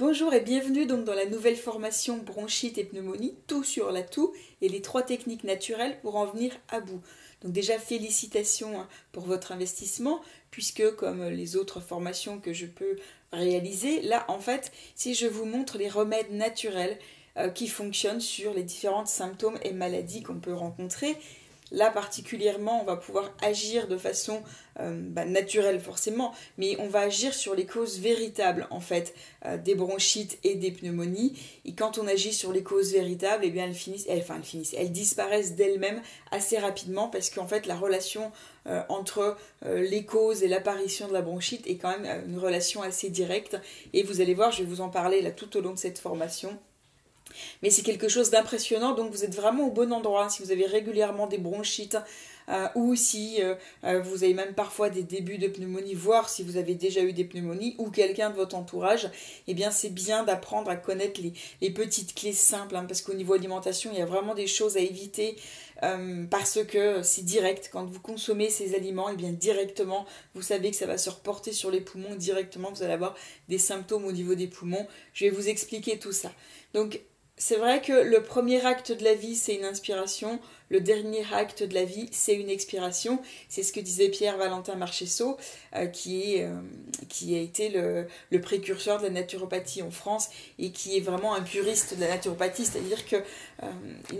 Bonjour et bienvenue donc dans la nouvelle formation bronchite et pneumonie, tout sur la toux et les trois techniques naturelles pour en venir à bout. Donc déjà félicitations hein, pour votre investissement puisque comme les autres formations que je peux réaliser, là en fait si je vous montre les remèdes naturels euh, qui fonctionnent sur les différents symptômes et maladies qu'on peut rencontrer Là particulièrement, on va pouvoir agir de façon euh, bah, naturelle forcément, mais on va agir sur les causes véritables en fait euh, des bronchites et des pneumonies. Et quand on agit sur les causes véritables, eh bien elles finissent, enfin elles finissent, elles disparaissent d'elles-mêmes assez rapidement parce qu'en fait la relation euh, entre les causes et l'apparition de la bronchite est quand même une relation assez directe. Et vous allez voir, je vais vous en parler là tout au long de cette formation. Mais c'est quelque chose d'impressionnant, donc vous êtes vraiment au bon endroit. Si vous avez régulièrement des bronchites, euh, ou si euh, euh, vous avez même parfois des débuts de pneumonie, voire si vous avez déjà eu des pneumonies ou quelqu'un de votre entourage, eh bien c'est bien d'apprendre à connaître les, petites clés simples, hein, parce qu'au niveau alimentation, il y a vraiment des choses à éviter. parce que c'est direct. Quand vous consommez ces aliments, et eh bien directement, vous savez que ça va se reporter sur les poumons. Directement, vous allez avoir des symptômes au niveau des poumons. Je vais vous expliquer tout ça. Donc, c'est vrai que le premier acte de la vie, c'est une inspiration. Le dernier acte de la vie, c'est une expiration. C'est ce que disait Pierre Valentin Marchesso, euh, qui, est, euh, qui a été le, précurseur de la naturopathie en France et qui est vraiment un puriste de la naturopathie, c'est-à-dire qu'il euh,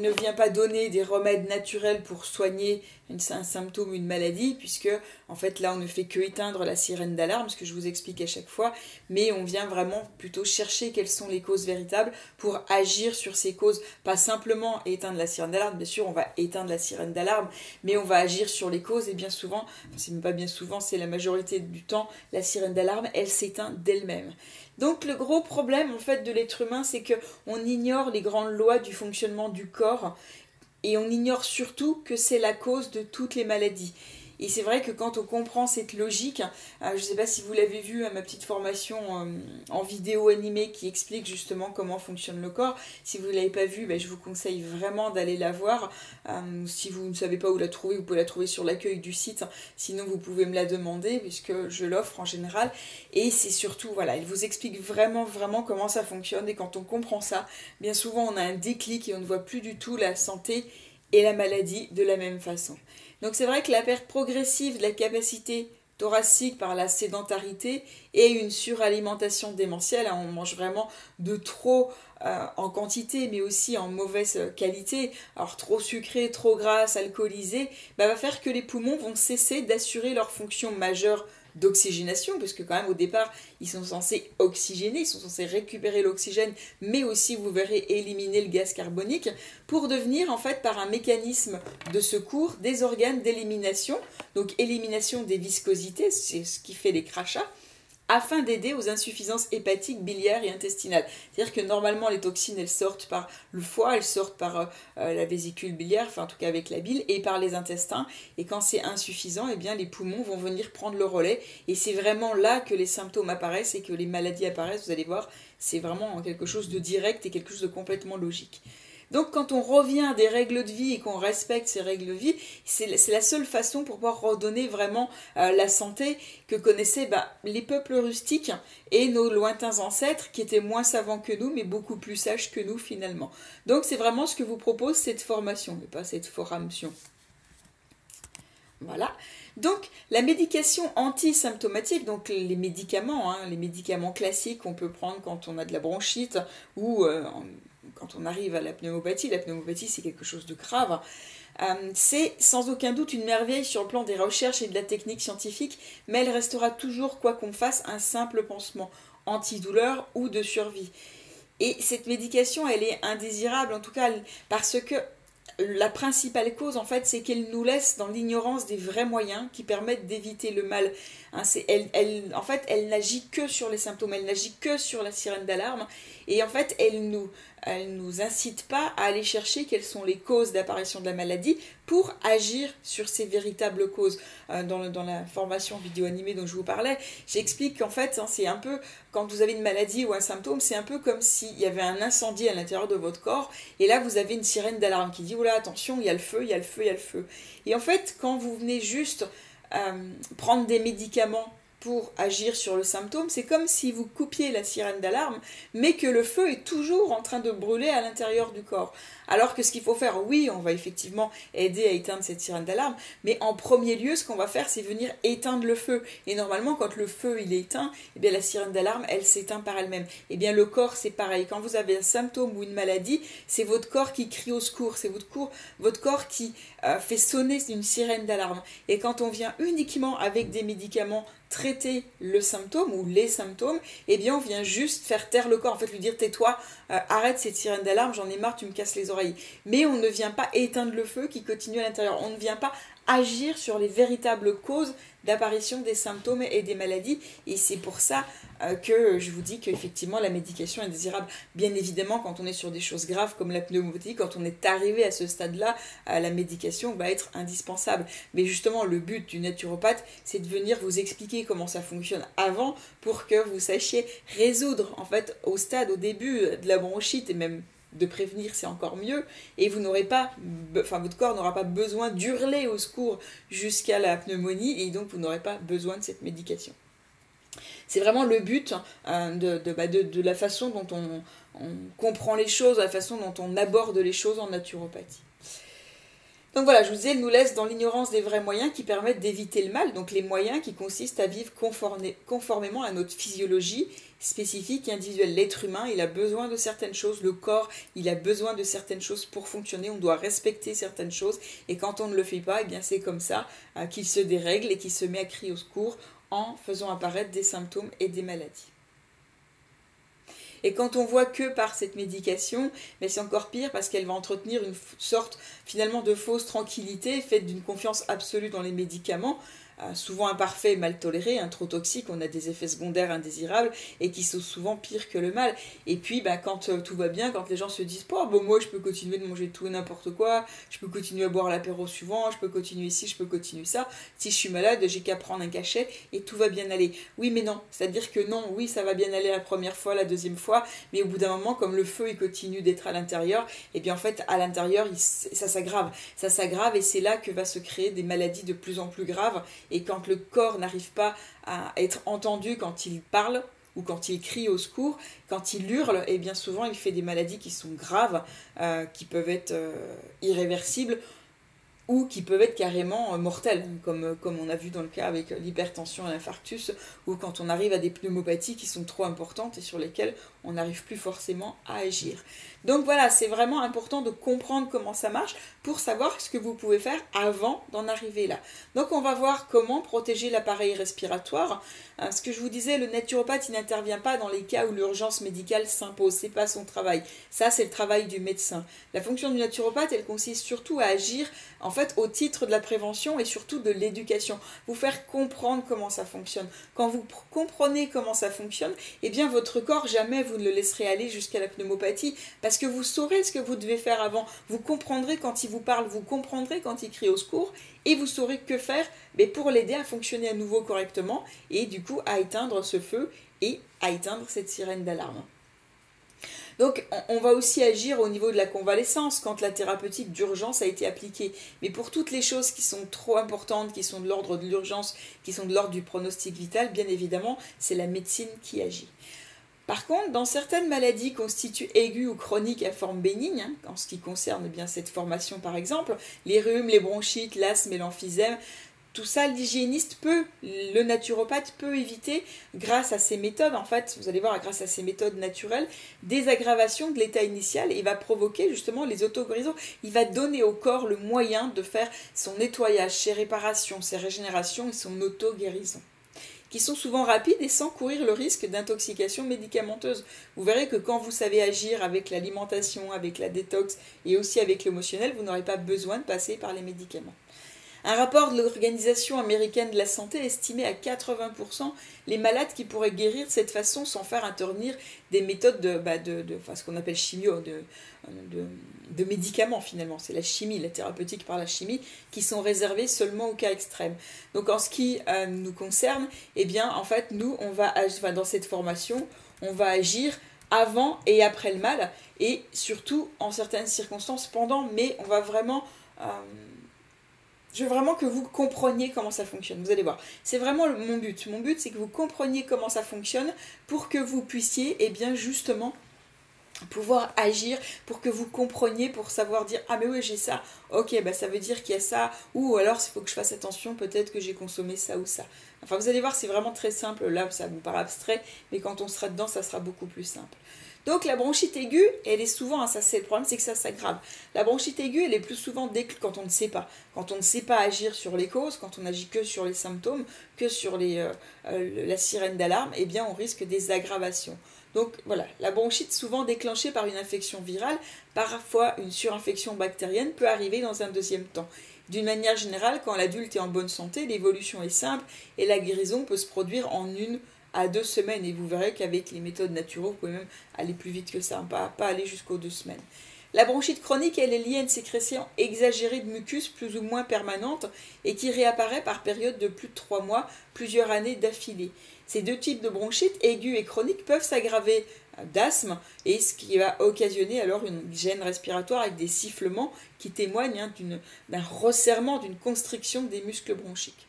ne vient pas donner des remèdes naturels pour soigner un symptôme, une maladie, puisque en fait là on ne fait que éteindre la sirène d'alarme, ce que je vous explique à chaque fois, mais on vient vraiment plutôt chercher quelles sont les causes véritables pour agir sur ces causes, pas simplement éteindre la sirène d'alarme, bien sûr on va éteindre la sirène d'alarme, mais on va agir sur les causes et bien souvent, c'est pas bien souvent, c'est la majorité du temps, la sirène d'alarme elle s'éteint d'elle-même. Donc le gros problème en fait de l'être humain, c'est que on ignore les grandes lois du fonctionnement du corps et on ignore surtout que c'est la cause de toutes les maladies. Et c'est vrai que quand on comprend cette logique, euh, je ne sais pas si vous l'avez vu à ma petite formation euh, en vidéo animée qui explique justement comment fonctionne le corps. Si vous ne l'avez pas vu, ben, je vous conseille vraiment d'aller la voir. Euh, si vous ne savez pas où la trouver, vous pouvez la trouver sur l'accueil du site. Sinon, vous pouvez me la demander puisque je l'offre en général. Et c'est surtout, voilà, il vous explique vraiment, vraiment comment ça fonctionne. Et quand on comprend ça, bien souvent, on a un déclic et on ne voit plus du tout la santé et la maladie de la même façon. Donc c'est vrai que la perte progressive de la capacité thoracique par la sédentarité et une suralimentation démentielle, hein, on mange vraiment de trop euh, en quantité mais aussi en mauvaise qualité, alors trop sucré, trop gras, alcoolisé, bah, va faire que les poumons vont cesser d'assurer leur fonction majeure d'oxygénation, parce que quand même au départ, ils sont censés oxygéner, ils sont censés récupérer l'oxygène, mais aussi, vous verrez, éliminer le gaz carbonique, pour devenir en fait par un mécanisme de secours des organes d'élimination, donc élimination des viscosités, c'est ce qui fait les crachats, afin d'aider aux insuffisances hépatiques, biliaires et intestinales. C'est-à-dire que normalement les toxines elles sortent par le foie, elles sortent par euh, euh, la vésicule biliaire, enfin en tout cas avec la bile, et par les intestins. Et quand c'est insuffisant, eh bien les poumons vont venir prendre le relais. Et c'est vraiment là que les symptômes apparaissent et que les maladies apparaissent. Vous allez voir, c'est vraiment quelque chose de direct et quelque chose de complètement logique. Donc quand on revient à des règles de vie et qu'on respecte ces règles de vie, c'est la seule façon pour pouvoir redonner vraiment euh, la santé que connaissaient bah, les peuples rustiques et nos lointains ancêtres qui étaient moins savants que nous mais beaucoup plus sages que nous finalement. Donc c'est vraiment ce que vous propose cette formation, mais pas cette formation. Voilà. Donc la médication antisymptomatique, donc les médicaments, hein, les médicaments classiques qu'on peut prendre quand on a de la bronchite ou euh, quand on arrive à la pneumopathie, la pneumopathie c'est quelque chose de grave, euh, c'est sans aucun doute une merveille sur le plan des recherches et de la technique scientifique, mais elle restera toujours, quoi qu'on fasse, un simple pansement antidouleur ou de survie. Et cette médication, elle est indésirable, en tout cas, parce que la principale cause, en fait, c'est qu'elle nous laisse dans l'ignorance des vrais moyens qui permettent d'éviter le mal. Hein, en fait, elle n'agit que sur les symptômes, elle n'agit que sur la sirène d'alarme. Et en fait, elle nous, elle nous incite pas à aller chercher quelles sont les causes d'apparition de la maladie pour agir sur ces véritables causes. Euh, dans, dans, la formation vidéo animée dont je vous parlais, j'explique qu'en fait, hein, c'est un peu, quand vous avez une maladie ou un symptôme, c'est un peu comme s'il y avait un incendie à l'intérieur de votre corps, et là, vous avez une sirène d'alarme qui dit, oula, attention, il y a le feu, il y a le feu, il y a le feu. Et en fait, quand vous venez juste euh, prendre des médicaments pour agir sur le symptôme, c'est comme si vous coupiez la sirène d'alarme, mais que le feu est toujours en train de brûler à l'intérieur du corps. Alors que ce qu'il faut faire, oui, on va effectivement aider à éteindre cette sirène d'alarme, mais en premier lieu, ce qu'on va faire, c'est venir éteindre le feu. Et normalement, quand le feu est éteint, eh bien la sirène d'alarme, elle s'éteint par elle-même. Eh bien le corps, c'est pareil. Quand vous avez un symptôme ou une maladie, c'est votre corps qui crie au secours, c'est votre, corps, votre corps qui euh, fait sonner une sirène d'alarme. Et quand on vient uniquement avec des médicaments traiter le symptôme ou les symptômes, eh bien on vient juste faire taire le corps, en fait lui dire tais-toi, euh, arrête cette sirène d'alarme, j'en ai marre, tu me casses les oreilles. Mais on ne vient pas éteindre le feu qui continue à l'intérieur, on ne vient pas agir sur les véritables causes d'apparition des symptômes et des maladies. Et c'est pour ça euh, que je vous dis qu'effectivement la médication est désirable. Bien évidemment, quand on est sur des choses graves comme la pneumonie, quand on est arrivé à ce stade-là, euh, la médication va être indispensable. Mais justement, le but du naturopathe, c'est de venir vous expliquer comment ça fonctionne avant pour que vous sachiez résoudre, en fait, au stade, au début de la bronchite et même de prévenir, c'est encore mieux. Et vous n'aurez pas, enfin votre corps n'aura pas besoin d'hurler au secours jusqu'à la pneumonie et donc vous n'aurez pas besoin de cette médication. C'est vraiment le but hein, bah, de, la façon dont on, on, comprend les choses, la façon dont on aborde les choses en naturopathie. Donc voilà, je vous disais, elle nous laisse dans l'ignorance des vrais moyens qui permettent d'éviter le mal, donc les moyens qui consistent à vivre conformément à notre physiologie spécifique individuelle. L'être humain, il a besoin de certaines choses, le corps, il a besoin de certaines choses pour fonctionner, on doit respecter certaines choses, et quand on ne le fait pas, eh bien c'est comme ça euh, qu'il se dérègle et qu'il se met à crier au secours en faisant apparaître des symptômes et des maladies. Et quand on voit que par cette médication, mais c'est encore pire parce qu'elle va entretenir une sorte finalement de fausse tranquillité faite d'une confiance absolue dans les médicaments souvent imparfait et mal toléré, un trop toxique, on a des effets secondaires indésirables et qui sont souvent pires que le mal. Et puis, bah, quand euh, tout va bien, quand les gens se disent, oh, moi, je peux continuer de manger tout et n'importe quoi, je peux continuer à boire l'apéro suivant, je peux continuer ici, je peux continuer ça. Si je suis malade, j'ai qu'à prendre un cachet et tout va bien aller. Oui, mais non. C'est-à-dire que non, oui, ça va bien aller la première fois, la deuxième fois, mais au bout d'un moment, comme le feu, il continue d'être à l'intérieur, et eh bien en fait, à l'intérieur, ça s'aggrave. Ça s'aggrave et c'est là que va se créer des maladies de plus en plus graves et quand le corps n'arrive pas à être entendu quand il parle ou quand il crie au secours, quand il hurle, et bien souvent il fait des maladies qui sont graves, euh, qui peuvent être euh, irréversibles ou qui peuvent être carrément euh, mortelles, comme, comme on a vu dans le cas avec l'hypertension et l'infarctus, ou quand on arrive à des pneumopathies qui sont trop importantes et sur lesquelles on n'arrive plus forcément à agir. Donc voilà, c'est vraiment important de comprendre comment ça marche pour savoir ce que vous pouvez faire avant d'en arriver là. Donc on va voir comment protéger l'appareil respiratoire. Hein, ce que je vous disais, le naturopathe, il n'intervient pas dans les cas où l'urgence médicale s'impose, c'est pas son travail. Ça, c'est le travail du médecin. La fonction du naturopathe, elle consiste surtout à agir en fait au titre de la prévention et surtout de l'éducation. Vous faire comprendre comment ça fonctionne. Quand vous comprenez comment ça fonctionne, eh bien votre corps jamais ne le laisserez aller jusqu'à la pneumopathie parce que vous saurez ce que vous devez faire avant. Vous comprendrez quand il vous parle, vous comprendrez quand il crie au secours, et vous saurez que faire mais pour l'aider à fonctionner à nouveau correctement, et du coup à éteindre ce feu et à éteindre cette sirène d'alarme. Donc on va aussi agir au niveau de la convalescence quand la thérapeutique d'urgence a été appliquée. Mais pour toutes les choses qui sont trop importantes, qui sont de l'ordre de l'urgence, qui sont de l'ordre du pronostic vital, bien évidemment, c'est la médecine qui agit. Par contre, dans certaines maladies constituées aiguës ou chroniques à forme bénigne, hein, en ce qui concerne bien cette formation par exemple, les rhumes, les bronchites, l'asthme et l'emphysème, tout ça, l'hygiéniste peut, le naturopathe peut éviter, grâce à ces méthodes, en fait, vous allez voir, grâce à ces méthodes naturelles, des aggravations de l'état initial et va provoquer justement les autoguérisons. Il va donner au corps le moyen de faire son nettoyage, ses réparations, ses régénérations et son auto-guérison qui sont souvent rapides et sans courir le risque d'intoxication médicamenteuse. Vous verrez que quand vous savez agir avec l'alimentation, avec la détox et aussi avec l'émotionnel, vous n'aurez pas besoin de passer par les médicaments. Un rapport de l'Organisation américaine de la santé estimait à 80% les malades qui pourraient guérir de cette façon sans faire intervenir des méthodes de, bah de, de ce qu'on appelle chimio, de, de, médicaments finalement. C'est la chimie, la thérapeutique par la chimie, qui sont réservées seulement aux cas extrêmes. Donc en ce qui euh, nous concerne, eh bien en fait nous, on va enfin, dans cette formation, on va agir avant et après le mal, et surtout en certaines circonstances pendant, mais on va vraiment... Euh, Je veux vraiment que vous compreniez comment ça fonctionne. Vous allez voir. C'est vraiment mon but. Mon but, c'est que vous compreniez comment ça fonctionne pour que vous puissiez, eh bien, justement, pouvoir agir pour que vous compreniez, pour savoir dire ah mais oui j'ai ça, ok bah ça veut dire qu'il y a ça, ou alors il faut que je fasse attention, peut-être que j'ai consommé ça ou ça. Enfin vous allez voir c'est vraiment très simple, là ça vous paraît abstrait, mais quand on sera dedans ça sera beaucoup plus simple. Donc la bronchite aiguë, elle est souvent, hein, ça c'est le problème, c'est que ça s'aggrave. La bronchite aiguë, elle est plus souvent dès quand on ne sait pas. Quand on ne sait pas agir sur les causes, quand on agit que sur les symptômes, que sur euh, euh, la sirène d'alarme, eh bien on risque des aggravations. Donc voilà, la bronchite souvent déclenchée par une infection virale, parfois une surinfection bactérienne peut arriver dans un deuxième temps. D'une manière générale, quand l'adulte est en bonne santé, l'évolution est simple et la guérison peut se produire en une à deux semaines. Et vous verrez qu'avec les méthodes naturelles, vous pouvez même aller plus vite que ça, hein, pas, aller jusqu'aux deux semaines. La bronchite chronique, elle est liée à une sécrétion exagérée de mucus plus ou moins permanente et qui réapparaît par période de plus de trois mois, plusieurs années d'affilée. Ces deux types de bronchite, aiguë et chronique, peuvent s'aggraver d'asthme et ce qui va occasionner alors une gêne respiratoire avec des sifflements qui témoignent hein, d'un resserrement, d'une constriction des muscles bronchiques.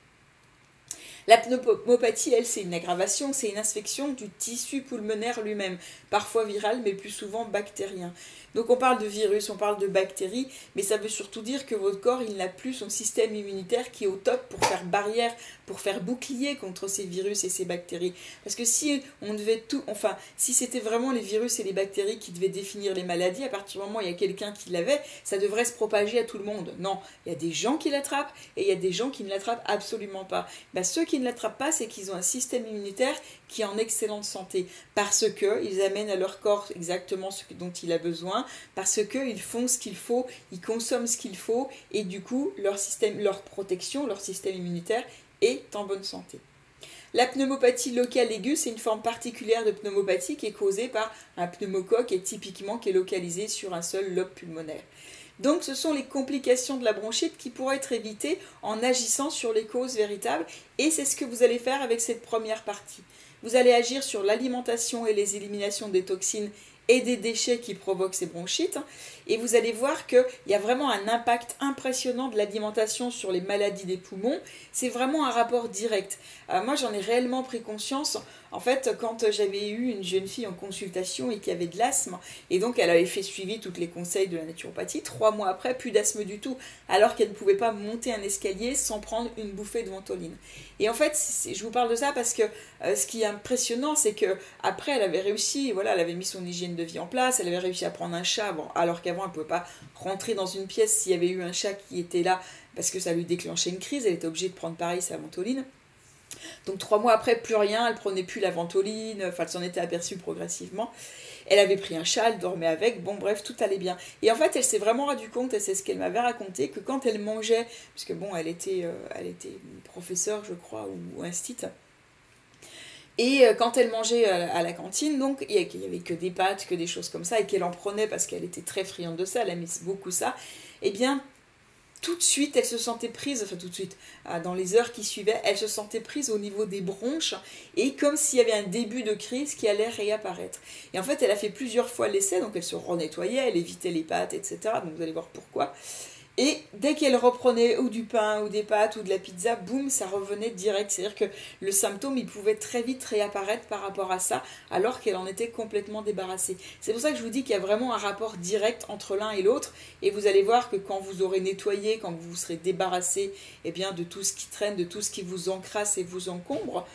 La pneumopathie, elle, c'est une aggravation, c'est une infection du tissu pulmonaire lui-même, parfois viral, mais plus souvent bactérien. Donc on parle de virus, on parle de bactéries, mais ça veut surtout dire que votre corps, il n'a plus son système immunitaire qui est au top pour faire barrière, pour faire bouclier contre ces virus et ces bactéries. Parce que si on devait tout, enfin, si c'était vraiment les virus et les bactéries qui devaient définir les maladies, à partir du moment où il y a quelqu'un qui l'avait, ça devrait se propager à tout le monde. Non, il y a des gens qui l'attrapent et il y a des gens qui ne l'attrapent absolument pas. Ben, ceux qui ne l'attrapent pas, c'est qu'ils ont un système immunitaire qui est en excellente santé parce qu'ils amènent à leur corps exactement ce dont il a besoin, parce qu'ils font ce qu'il faut, ils consomment ce qu'il faut, et du coup, leur, système, leur protection, leur système immunitaire est en bonne santé. La pneumopathie locale aiguë, c'est une forme particulière de pneumopathie qui est causée par un pneumocoque et typiquement qui est localisé sur un seul lobe pulmonaire. Donc ce sont les complications de la bronchite qui pourraient être évitées en agissant sur les causes véritables et c'est ce que vous allez faire avec cette première partie. Vous allez agir sur l'alimentation et les éliminations des toxines et des déchets qui provoquent ces bronchites. Et vous allez voir qu'il y a vraiment un impact impressionnant de l'alimentation sur les maladies des poumons. C'est vraiment un rapport direct. Euh, moi, j'en ai réellement pris conscience. En fait, quand j'avais eu une jeune fille en consultation et qui avait de l'asthme, et donc elle avait fait suivi tous les conseils de la naturopathie, trois mois après, plus d'asthme du tout, alors qu'elle ne pouvait pas monter un escalier sans prendre une bouffée de ventoline. Et en fait, je vous parle de ça parce que euh, ce qui est impressionnant, c'est que après, elle avait réussi, voilà, elle avait mis son hygiène de vie en place, elle avait réussi à prendre un chat, alors qu'avant, elle ne pouvait pas rentrer dans une pièce s'il y avait eu un chat qui était là parce que ça lui déclenchait une crise, elle était obligée de prendre pareil sa ventoline. Donc trois mois après, plus rien, elle prenait plus la ventoline, enfin elle s'en était aperçue progressivement. Elle avait pris un chat, elle dormait avec, bon bref, tout allait bien. Et en fait, elle s'est vraiment rendu compte, et c'est ce qu'elle m'avait raconté, que quand elle mangeait, puisque bon, elle était, euh, elle était professeure, je crois, ou, instite, et euh, quand elle mangeait à la cantine, donc il n'y avait que des pâtes, que des choses comme ça, et qu'elle en prenait parce qu'elle était très friande de ça, elle aimait beaucoup ça, eh bien tout de suite, elle se sentait prise, enfin tout de suite, ah, dans les heures qui suivaient, elle se sentait prise au niveau des bronches et comme s'il y avait un début de crise qui allait réapparaître. Et en fait, elle a fait plusieurs fois l'essai, donc elle se renettoyait, elle évitait les pâtes, etc. Donc vous allez voir pourquoi. Et dès qu'elle reprenait ou du pain ou des pâtes ou de la pizza, boum, ça revenait direct. C'est-à-dire que le symptôme, il pouvait très vite réapparaître par rapport à ça, alors qu'elle en était complètement débarrassée. C'est pour ça que je vous dis qu'il y a vraiment un rapport direct entre l'un et l'autre. Et vous allez voir que quand vous aurez nettoyé, quand vous serez débarrassé eh bien, de tout ce qui traîne, de tout ce qui vous encrasse et vous encombre,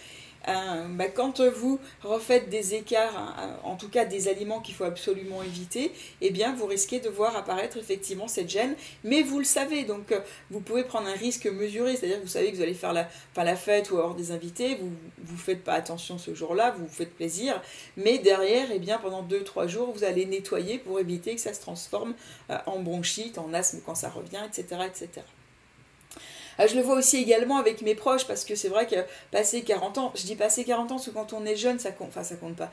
euh, bah, quand vous refaites des écarts, hein, en tout cas des aliments qu'il faut absolument éviter, eh bien vous risquez de voir apparaître effectivement cette gêne, mais vous le savez, donc euh, vous pouvez prendre un risque mesuré, c'est-à-dire que vous savez que vous allez faire la, la fête ou avoir des invités, vous ne faites pas attention ce jour-là, vous vous faites plaisir, mais derrière, eh bien pendant 2-3 jours, vous allez nettoyer pour éviter que ça se transforme euh, en bronchite, en asthme quand ça revient, etc. etc. Ah, je le vois aussi également avec mes proches parce que c'est vrai que passer 40 ans, je dis passer 40 ans parce que quand on est jeune, ça compte, enfin ça compte pas.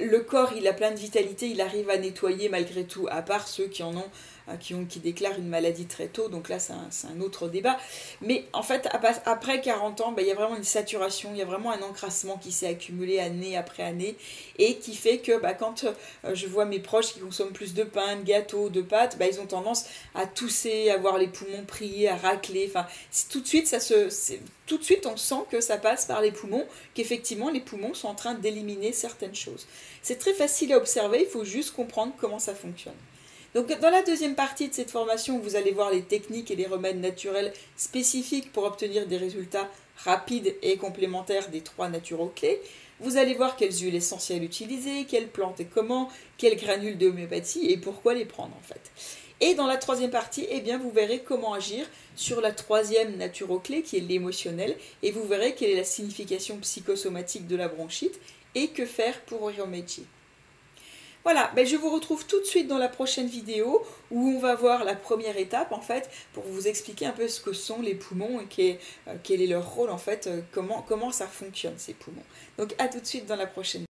Le corps, il a plein de vitalité, il arrive à nettoyer malgré tout, à part ceux qui en ont Hein, qui, déclarent une maladie très tôt, donc là c'est un, autre débat. Mais en fait, après 40 ans, ben, il y a vraiment une saturation, il y a vraiment un encrassement qui s'est accumulé année après année et qui fait que ben, quand euh, je vois mes proches qui consomment plus de pain, de gâteaux, de pâtes, ben, ils ont tendance à tousser, à avoir les poumons priés, à racler. Enfin, tout de suite, ça se, tout de suite, on sent que ça passe par les poumons, qu'effectivement les poumons sont en train d'éliminer certaines choses. C'est très facile à observer, il faut juste comprendre comment ça fonctionne. Donc dans la deuxième partie de cette formation, vous allez voir les techniques et les remèdes naturels spécifiques pour obtenir des résultats rapides et complémentaires des trois naturaux-clés. Vous allez voir quelles huiles essentielles utiliser, quelles plantes et comment, quelles granules d'homéopathie et pourquoi les prendre en fait. Et dans la troisième partie, eh bien, vous verrez comment agir sur la troisième naturoclé qui est l'émotionnel et vous verrez quelle est la signification psychosomatique de la bronchite et que faire pour y. Voilà, ben je vous retrouve tout de suite dans la prochaine vidéo où on va voir la première étape en fait pour vous expliquer un peu ce que sont les poumons et euh, quel est leur rôle en fait, euh, comment, comment ça fonctionne ces poumons. Donc à tout de suite dans la prochaine